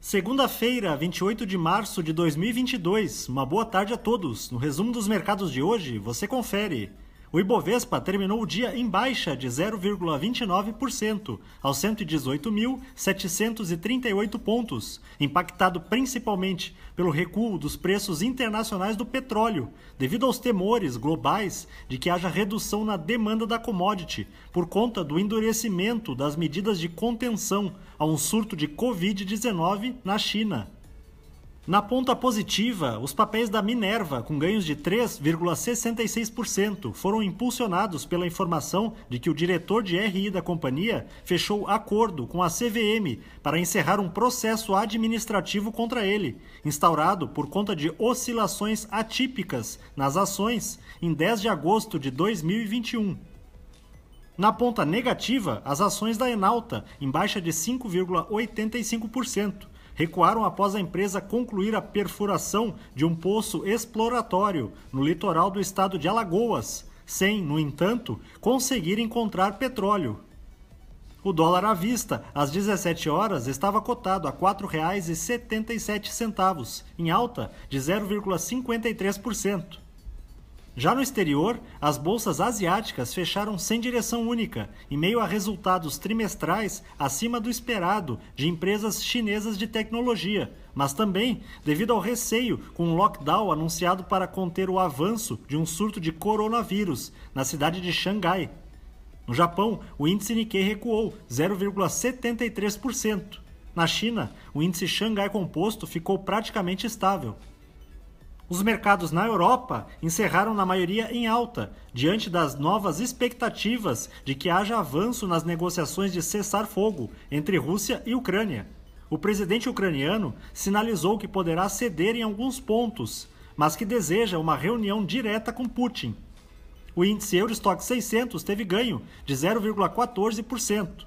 Segunda-feira, 28 de março de 2022. Uma boa tarde a todos. No resumo dos mercados de hoje, você confere. O Ibovespa terminou o dia em baixa de 0,29%, aos 118.738 pontos, impactado principalmente pelo recuo dos preços internacionais do petróleo, devido aos temores globais de que haja redução na demanda da commodity por conta do endurecimento das medidas de contenção a um surto de Covid-19 na China. Na ponta positiva, os papéis da Minerva, com ganhos de 3,66%, foram impulsionados pela informação de que o diretor de RI da companhia fechou acordo com a CVM para encerrar um processo administrativo contra ele, instaurado por conta de oscilações atípicas nas ações em 10 de agosto de 2021. Na ponta negativa, as ações da Enalta, em baixa de 5,85% recuaram após a empresa concluir a perfuração de um poço exploratório no litoral do estado de Alagoas, sem, no entanto, conseguir encontrar petróleo. O dólar à vista, às 17 horas, estava cotado a R$ 4,77, em alta de 0,53%. Já no exterior, as bolsas asiáticas fecharam sem direção única, em meio a resultados trimestrais acima do esperado de empresas chinesas de tecnologia, mas também devido ao receio com um lockdown anunciado para conter o avanço de um surto de coronavírus na cidade de Xangai. No Japão, o índice Nikkei recuou 0,73%. Na China, o índice Xangai Composto ficou praticamente estável. Os mercados na Europa encerraram na maioria em alta, diante das novas expectativas de que haja avanço nas negociações de cessar-fogo entre Rússia e Ucrânia. O presidente ucraniano sinalizou que poderá ceder em alguns pontos, mas que deseja uma reunião direta com Putin. O índice Eurostock 600 teve ganho de 0,14%.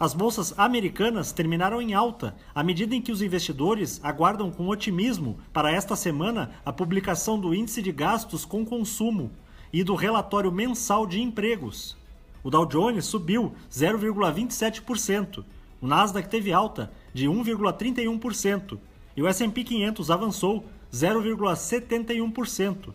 As bolsas americanas terminaram em alta, à medida em que os investidores aguardam com otimismo para esta semana a publicação do Índice de Gastos com Consumo e do relatório mensal de empregos. O Dow Jones subiu 0,27%, o Nasdaq teve alta de 1,31% e o S&P 500 avançou 0,71%.